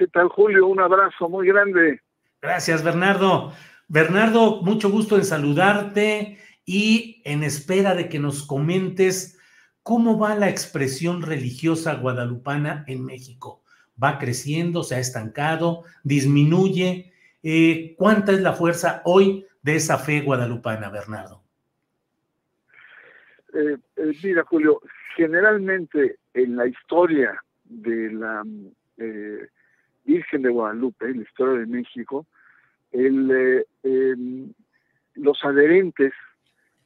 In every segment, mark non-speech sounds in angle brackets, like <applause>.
¿Qué tal, Julio? Un abrazo muy grande. Gracias, Bernardo. Bernardo, mucho gusto en saludarte y en espera de que nos comentes cómo va la expresión religiosa guadalupana en México. ¿Va creciendo, se ha estancado, disminuye? Eh, ¿Cuánta es la fuerza hoy de esa fe guadalupana, Bernardo? Eh, eh, mira, Julio, generalmente en la historia de la eh, Virgen de Guadalupe, en la historia de México, el, em, los adherentes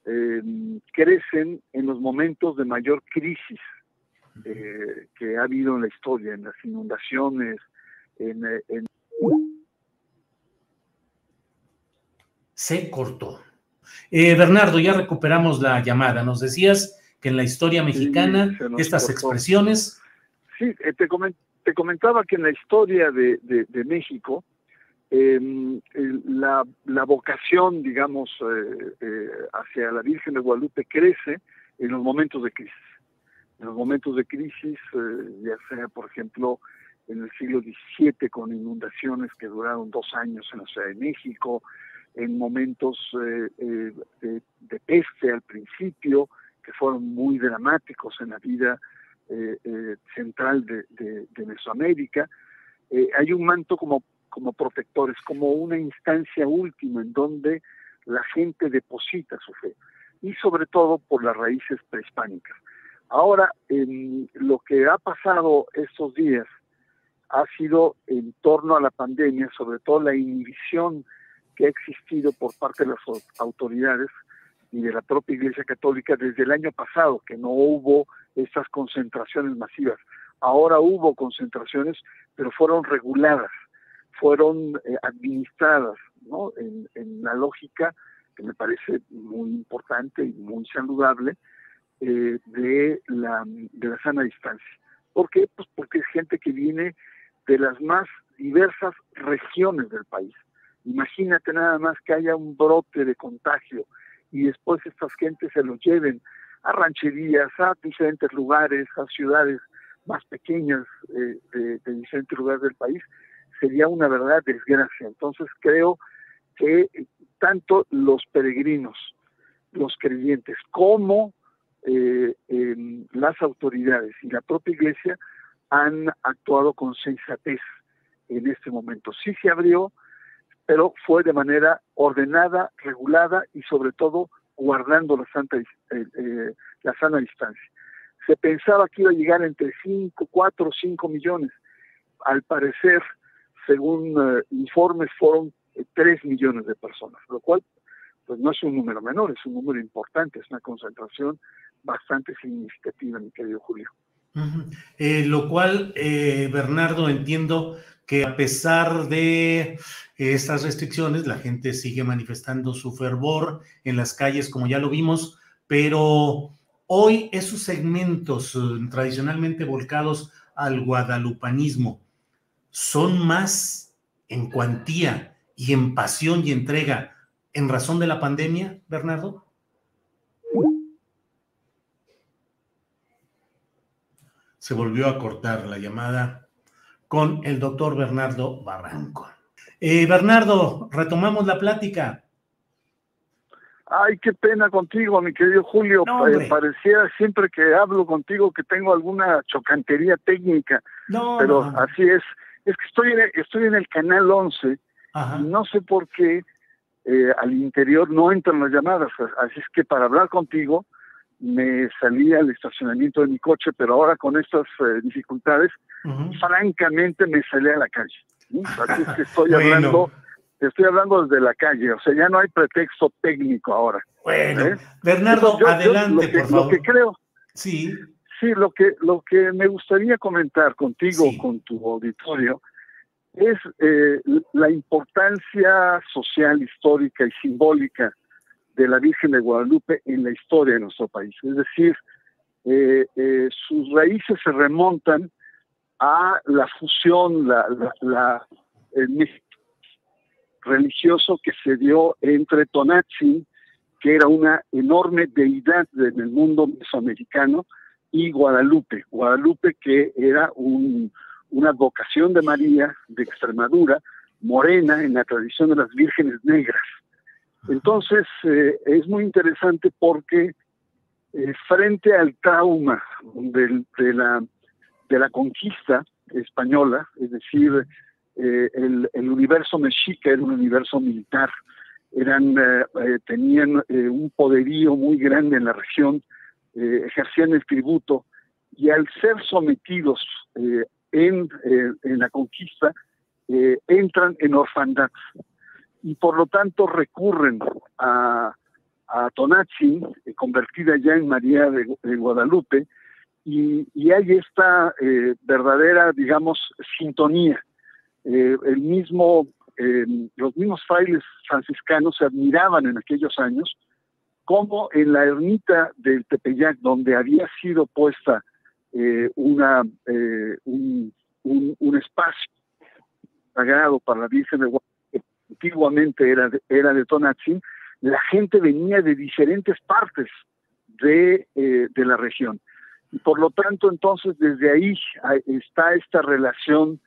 em, crecen en los momentos de mayor crisis que ha habido en la historia, en las inundaciones, en, en... Se cortó. Eh, Bernardo, ya recuperamos la llamada. Nos decías que en la historia mexicana estas expresiones... Sí, eh, te, comentaba que en la historia de, México em, la, vocación, digamos, eh, hacia la Virgen de Guadalupe crece en los momentos de crisis. En los momentos de crisis, ya sea, por ejemplo, en el siglo XVII con inundaciones que duraron dos años en la Ciudad de México, en momentos eh, eh, de, peste al principio, que fueron muy dramáticos en la vida eh, central de, Mesoamérica. hay un manto como, como protectores, como una instancia última en donde la gente deposita su fe, y sobre todo por las raíces prehispánicas. Ahora, en lo que ha pasado estos días ha sido en torno a la pandemia, sobre todo la inhibición que ha existido por parte de las autoridades y de la propia Iglesia Católica desde el año pasado, que no hubo estas concentraciones masivas. Ahora hubo concentraciones, pero fueron reguladas, fueron eh, administradas, ¿no? En, la lógica que me parece muy importante y muy saludable eh, de, la, de la sana distancia. ¿Por qué? Pues porque es gente que viene de las más diversas regiones del país. Imagínate nada más que haya un brote de contagio y después estas gentes se lo lleven a rancherías, a diferentes lugares, a ciudades más pequeñas eh, de, diferentes lugares del país, sería una verdad desgracia. Entonces creo que tanto los peregrinos, los creyentes, como eh, las autoridades y la propia iglesia han actuado con sensatez en este momento. Sí se abrió pero fue de manera ordenada, regulada y sobre todo guardando la, santa, eh, eh, la sana distancia. Se pensaba que iba a llegar entre 5, 4 o 5 millones. Al parecer, según eh, informes, fueron 3 millones de personas, lo cual pues no es un número menor, es un número importante, es una concentración bastante significativa, mi querido Julio. Lo cual, Bernardo, entiendo que a pesar de estas restricciones, la gente sigue manifestando su fervor en las calles, como ya lo vimos, pero hoy esos segmentos eh, tradicionalmente volcados al guadalupanismo son más en cuantía y en pasión y entrega en razón de la pandemia, Bernardo? Se volvió a cortar la llamada con el doctor Bernardo Barranco. Eh, Bernardo, retomamos la plática. Ay, qué pena contigo, mi querido Julio. Eh, parecía siempre que hablo contigo que tengo alguna chocantería técnica. No, pero así es. Es que estoy en, estoy en el canal 11 y no sé por qué eh, al interior no entran las llamadas. Así es que para hablar contigo me salí al estacionamiento de mi coche, pero ahora con estas eh, dificultades, francamente me salí a la calle. <laughs> Así es que estoy hablando estoy hablando desde la calle, o sea, ya no hay pretexto técnico ahora. Bueno, ¿eh? Bernardo, adelante, por favor. Lo que creo. Sí. Sí, lo que, lo que me gustaría comentar contigo, con tu auditorio, es eh, la importancia social, histórica y simbólica de la Virgen de Guadalupe en la historia de nuestro país. Es decir, eh, sus raíces se remontan a la fusión, la, religioso que se dio entre Tonantzin, que era una enorme deidad en el mundo mesoamericano, y Guadalupe. Guadalupe que era una vocación de María de Extremadura, morena en la tradición de las vírgenes negras. Entonces eh, es muy interesante porque eh, frente al trauma de, la, de la conquista española, es decir, eh, el, universo mexica era un universo militar, eran, tenían un poderío muy grande en la región, ejercían el tributo y al ser sometidos en, en, la conquista, entran en orfandad y por lo tanto recurren a, a Tonatzin, convertida ya en María de, Guadalupe, y, y, hay esta verdadera, digamos, sintonía. Eh, el mismo, eh, los mismos frailes franciscanos se admiraban en aquellos años como en la ermita del Tepeyac, donde había sido puesta eh, una, un, un, espacio sagrado para la Virgen de Guadalupe, antiguamente era de, era de Tonatzin, la gente venía de diferentes partes de, de la región. Y por lo tanto, entonces, desde ahí está esta relación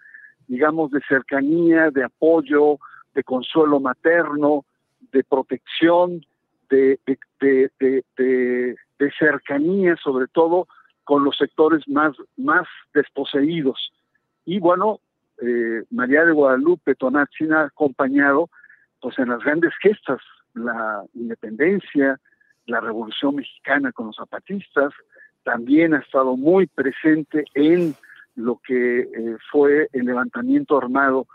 digamos, de cercanía, de apoyo, de consuelo materno, de protección, de, de, cercanía, sobre todo con los sectores más, más desposeídos. Y bueno, eh, María de Guadalupe Tonatzin ha acompañado pues en las grandes gestas, la independencia, la revolución mexicana con los zapatistas, también ha estado muy presente en lo que eh, fue el levantamiento armado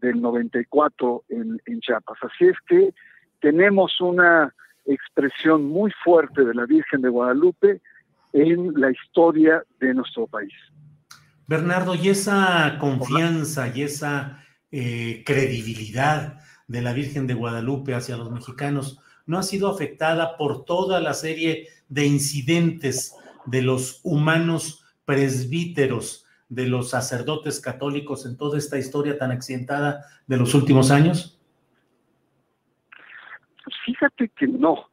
del 94 en, en Chiapas. Así es que tenemos una expresión muy fuerte de la Virgen de Guadalupe en la historia de nuestro país. Bernardo, y esa confianza y esa eh, credibilidad de la Virgen de Guadalupe hacia los mexicanos no ha sido afectada por toda la serie de incidentes de los humanos presbíteros de los sacerdotes católicos en toda esta historia tan accidentada de los últimos años? Fíjate que no.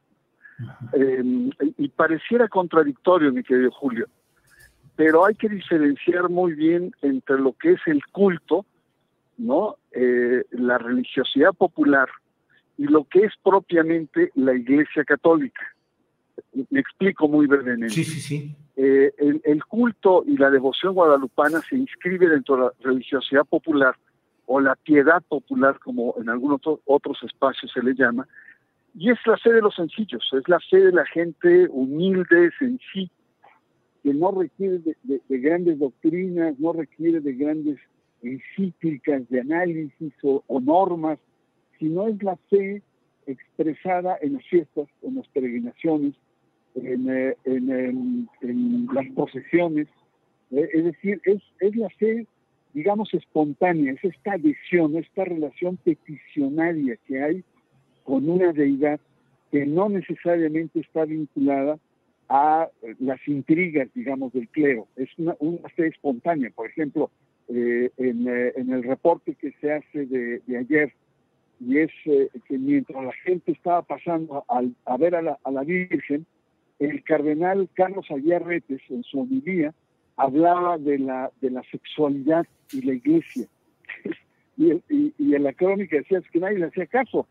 Em, y pareciera contradictorio, mi querido Julio, pero hay que diferenciar muy bien entre lo que es el culto, ¿no? Eh, la religiosidad popular y lo que es propiamente la Iglesia Católica. Me explico muy brevemente. Sí, sí, sí. Eh, el, culto y la devoción guadalupana se inscribe dentro de la religiosidad popular o la piedad popular, como en algunos otros espacios se le llama, y es la fe de los sencillos, es la fe de la gente humilde, sencilla, que no requiere de, grandes doctrinas, no requiere de grandes encíclicas de análisis o, o normas, sino es la fe expresada en las fiestas, en las peregrinaciones, eh, en, en, las posesiones. Eh, es decir, es, es la fe, digamos, espontánea, es esta adhesión, esta relación peticionaria que hay con una deidad que no necesariamente está vinculada a las intrigas, digamos, del clero. Es una, una fe espontánea. Por ejemplo, eh, en, en, el reporte que se hace de, de ayer, y es que mientras la gente estaba pasando a, a ver a la, a la Virgen, el cardenal Carlos Aguiar Retes, en su homilía, hablaba de la, de la sexualidad y la iglesia. <laughs> y, y, en la crónica decía que nadie le hacía caso.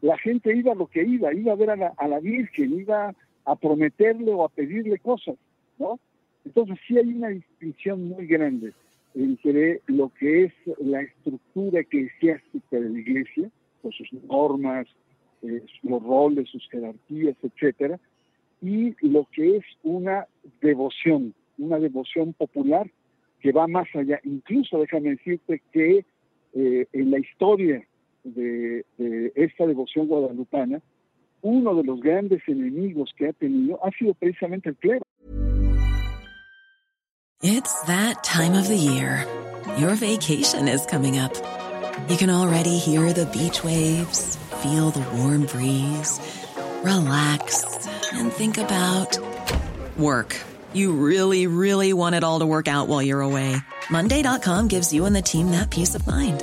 La gente iba lo que iba, iba a ver a la, a la Virgen, iba a prometerle o a pedirle cosas, ¿no? Entonces sí hay una distinción muy grande entre lo que es la estructura eclesiástica de la iglesia, con sus normas, eh, los roles, sus jerarquías, etcétera, y lo que es una devoción, una devoción popular que va más allá. Incluso déjame decirte que eh, en la historia de, de, esta devoción guadalupana, uno de los grandes enemigos que ha tenido ha sido precisamente el clero. It's that time of the year. Your vacation is coming up. You can already hear the beach waves, feel the warm breeze, relax and think about work. You really, really want it all to work out while you're away. Monday.com gives you and the team that peace of mind.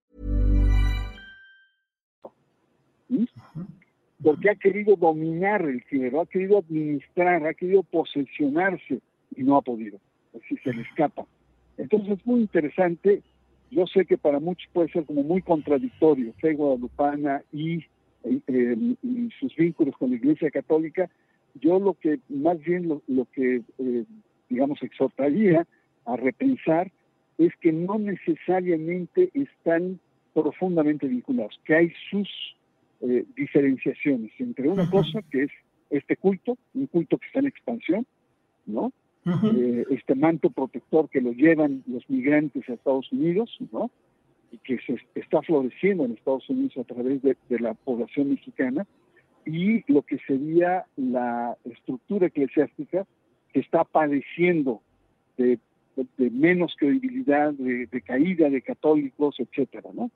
Porque ha querido dominar el clero, ha querido administrar, ha querido posesionarse y no ha podido. Así se le escapa. Entonces es muy interesante. Yo sé que para muchos puede ser como muy contradictorio fe guadalupana y, eh, y sus vínculos con la Iglesia Católica. Yo lo que más bien lo, lo que, eh, digamos, exhortaría a repensar es que no necesariamente están profundamente vinculados, que hay sus eh, diferenciaciones entre una cosa que es este culto, un culto que está en expansión, ¿no? eh, este manto protector que lo llevan los migrantes a Estados Unidos, ¿no? Y que se está floreciendo en Estados Unidos a través de, de la población mexicana, y lo que sería la estructura eclesiástica que está padeciendo de, de, de menos credibilidad, de, de, caída de católicos, etcétera, ¿no?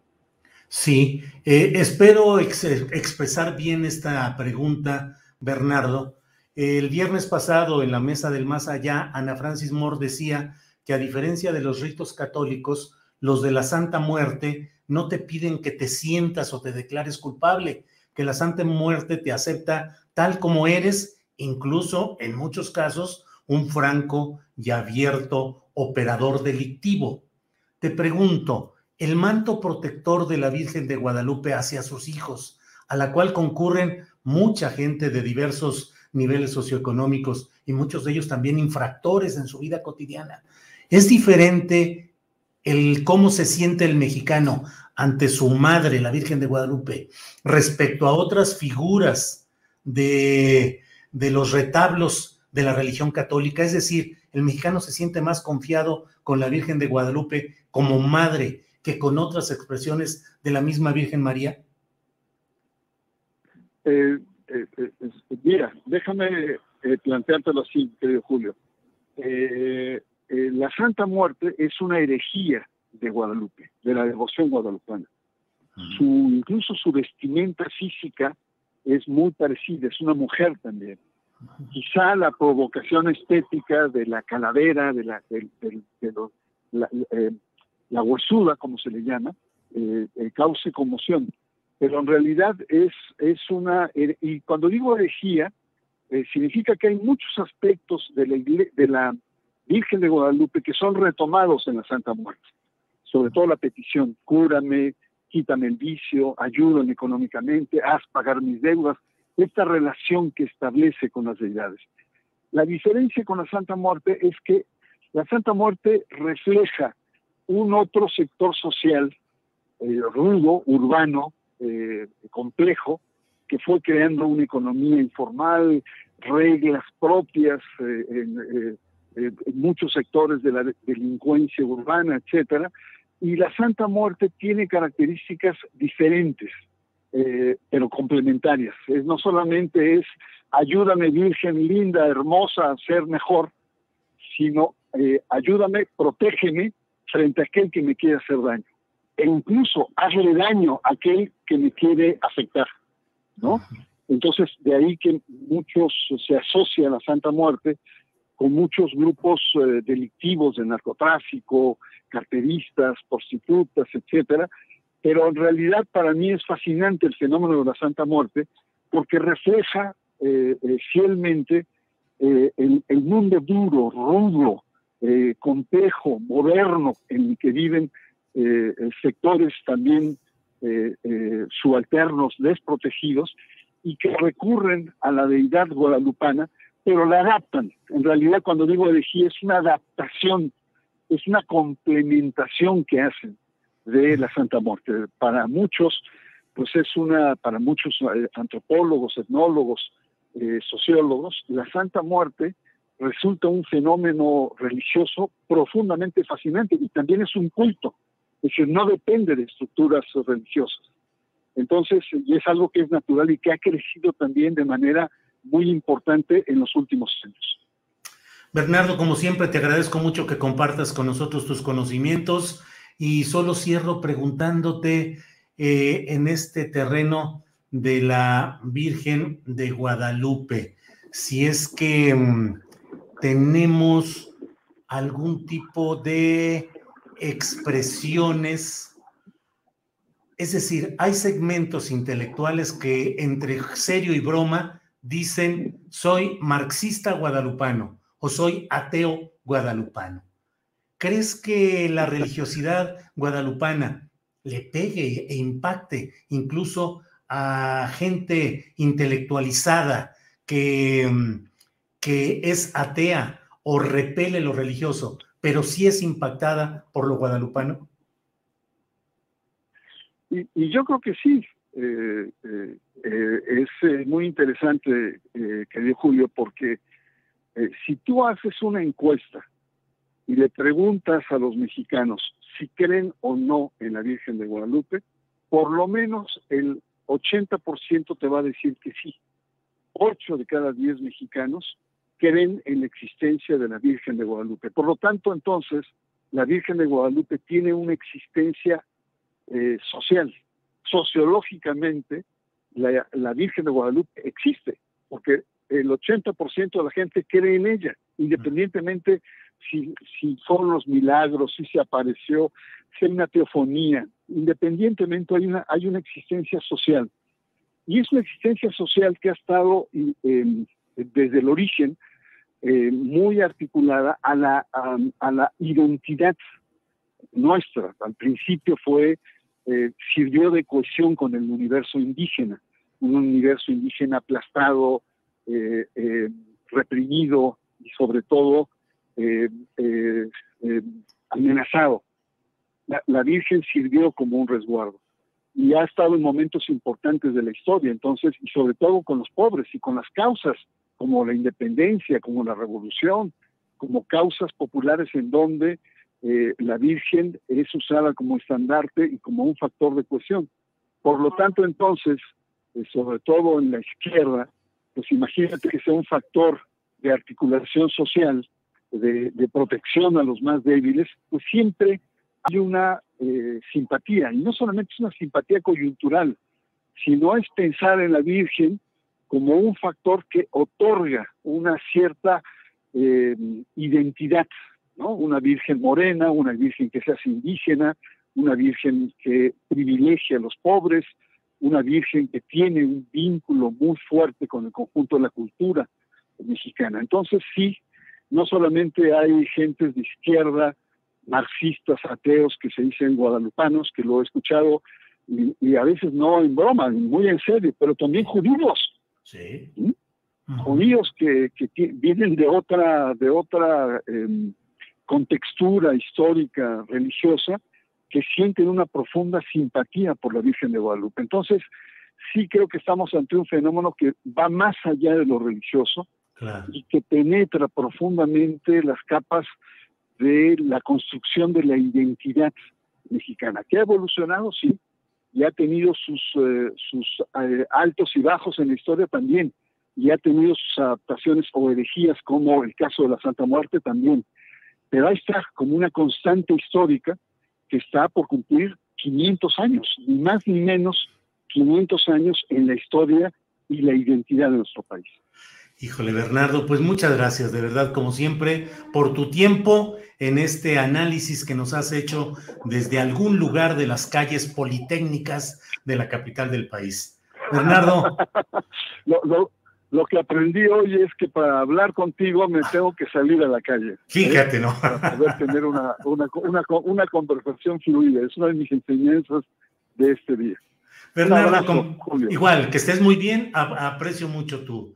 Sí, eh, espero ex expresar bien esta pregunta, Bernardo. El viernes pasado, en la mesa del más allá, Ana Francis Moore decía que a diferencia de los ritos católicos, los de la Santa Muerte no te piden que te sientas o te declares culpable, que la Santa Muerte te acepta tal como eres, incluso en muchos casos un franco y abierto operador delictivo. Te pregunto, el manto protector de la Virgen de Guadalupe hacia sus hijos, a la cual concurren mucha gente de diversos niveles socioeconómicos y muchos de ellos también infractores en su vida cotidiana. Es diferente el cómo se siente el mexicano ante su madre, la Virgen de Guadalupe, respecto a otras figuras de, de los retablos de la religión católica. Es decir, el mexicano se siente más confiado con la Virgen de Guadalupe como madre que con otras expresiones de la misma Virgen María? Eh, eh, eh, mira, déjame planteártelo así, querido Julio. la Santa Muerte es una herejía de Guadalupe, de la devoción guadalupana. Su, incluso su vestimenta física es muy parecida, es una mujer también. Quizá la provocación estética de la calavera, de la, de, de, de los, la, eh, la huesuda, como se le llama, eh, eh, cause conmoción. Pero en realidad es, es una, y cuando digo herejía, eh, significa que hay muchos aspectos de la, de la Virgen de Guadalupe que son retomados en la Santa Muerte. Sobre todo la petición, cúrame, quítame el vicio, ayúdame económicamente, haz pagar mis deudas, esta relación que establece con las deidades. La diferencia con la Santa Muerte es que la Santa Muerte refleja un otro sector social eh, rudo, urbano, eh, complejo, que fue creando una economía informal, reglas propias eh, en, en, muchos sectores de la delincuencia urbana, etcétera, y la Santa Muerte tiene características diferentes, eh, pero complementarias. Es, no solamente es ayúdame Virgen linda, hermosa, a ser mejor, sino eh, ayúdame, protégeme frente a aquel que me quiere hacer daño. E incluso hazle daño a aquel que me quiere afectar, ¿no? Entonces, de ahí que muchos se asocia a la Santa Muerte con muchos grupos eh, delictivos de narcotráfico, carteristas, prostitutas, etcétera. Pero en realidad para mí es fascinante el fenómeno de la Santa Muerte porque refleja eh, eh, fielmente el, el, mundo duro, rudo, complejo, moderno en el que viven sectores también subalternos, desprotegidos y que recurren a la deidad guadalupana, pero la adaptan. En realidad, cuando digo elegí, es una adaptación, es una complementación que hacen de la Santa Muerte. Para muchos, pues es una, para muchos eh, antropólogos, etnólogos, eh, sociólogos, la Santa Muerte resulta un fenómeno religioso profundamente fascinante y también es un culto, es decir, no depende de estructuras religiosas. Entonces, y es algo que es natural y que ha crecido también de manera muy importante en los últimos años. Bernardo, como siempre, te agradezco mucho que compartas con nosotros tus conocimientos y solo cierro preguntándote eh, en este terreno de la Virgen de Guadalupe, si es que mm, tenemos algún tipo de expresiones es decir, hay segmentos intelectuales que entre serio y broma dicen soy marxista guadalupano o soy ateo guadalupano. ¿Crees que la religiosidad guadalupana le pegue e impacte incluso a gente intelectualizada que, que es atea o repele lo religioso, pero sí es impactada por lo guadalupano? Y, yo creo que sí. Eh, eh, eh, es muy interesante, querido Julio, porque si tú haces una encuesta y le preguntas a los mexicanos si creen o no en la Virgen de Guadalupe, por lo menos el 80% te va a decir que sí. Ocho de cada diez mexicanos creen en la existencia de la Virgen de Guadalupe. Por lo tanto, entonces, la Virgen de Guadalupe tiene una existencia eh, social. Sociológicamente, la, Virgen de Guadalupe existe, porque el 80% de la gente cree en ella, independientemente si, si son los milagros, si se apareció, si hay una teofonía, independientemente hay una, hay una existencia social. Y es una existencia social que ha estado desde el origen eh, muy articulada a la, a la identidad nuestra. Al principio fue eh, sirvió de cohesión con el universo indígena, un universo indígena aplastado, eh, eh, reprimido y sobre todo amenazado. La, Virgen sirvió como un resguardo y ha estado en momentos importantes de la historia, entonces, y sobre todo con los pobres y con las causas como la independencia, como la revolución, como causas populares en donde eh, la Virgen es usada como estandarte y como un factor de cohesión. Por lo tanto, entonces, eh, sobre todo en la izquierda, pues imagínate que sea un factor de articulación social, de, protección a los más débiles, pues siempre hay una eh, simpatía, y no solamente es una simpatía coyuntural, sino es pensar en la Virgen como un factor que otorga una cierta identidad una virgen morena, una virgen que sea indígena, una virgen que privilegia a los pobres, una virgen que tiene un vínculo muy fuerte con el conjunto de la cultura mexicana. Entonces sí, no solamente hay gentes de izquierda, marxistas, ateos que se dicen guadalupanos, que lo he escuchado y, a veces no en broma, muy en serio, pero también judíos. Sí. Judíos que, vienen de otra, de otra em, contextura histórica, religiosa, que sienten una profunda simpatía por la Virgen de Guadalupe. Entonces, sí creo que estamos ante un fenómeno que va más allá de lo religioso y que penetra profundamente las capas de la construcción de la identidad mexicana, que ha evolucionado, sí, y ha tenido sus, eh, eh, altos y bajos en la historia también, y ha tenido sus adaptaciones o herejías, como el caso de la Santa Muerte también. Pero ahí está, como una constante histórica que está por cumplir 500 años, ni más ni menos 500 años en la historia y la identidad de nuestro país. Híjole, Bernardo, pues muchas gracias, de verdad, como siempre, por tu tiempo en este análisis que nos has hecho desde algún lugar de las calles politécnicas de la capital del país. Bernardo. <laughs> lo, que aprendí hoy es que para hablar contigo me tengo que salir a la calle. Fíjate, ¿no? Para poder tener una, una, una, conversación fluida. Es una de mis enseñanzas de este día. Bernardo, igual, que estés muy bien, aprecio mucho tu,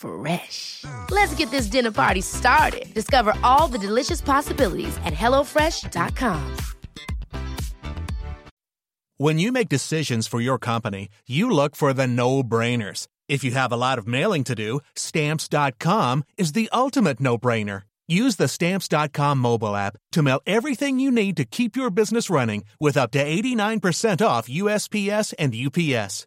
Fresh. Let's get this dinner party started. Discover all the delicious possibilities at HelloFresh.com. When you make decisions for your company, you look for the no brainers. If you have a lot of mailing to do, Stamps.com is the ultimate no brainer. Use the Stamps.com mobile app to mail everything you need to keep your business running with up to 89% off USPS and UPS.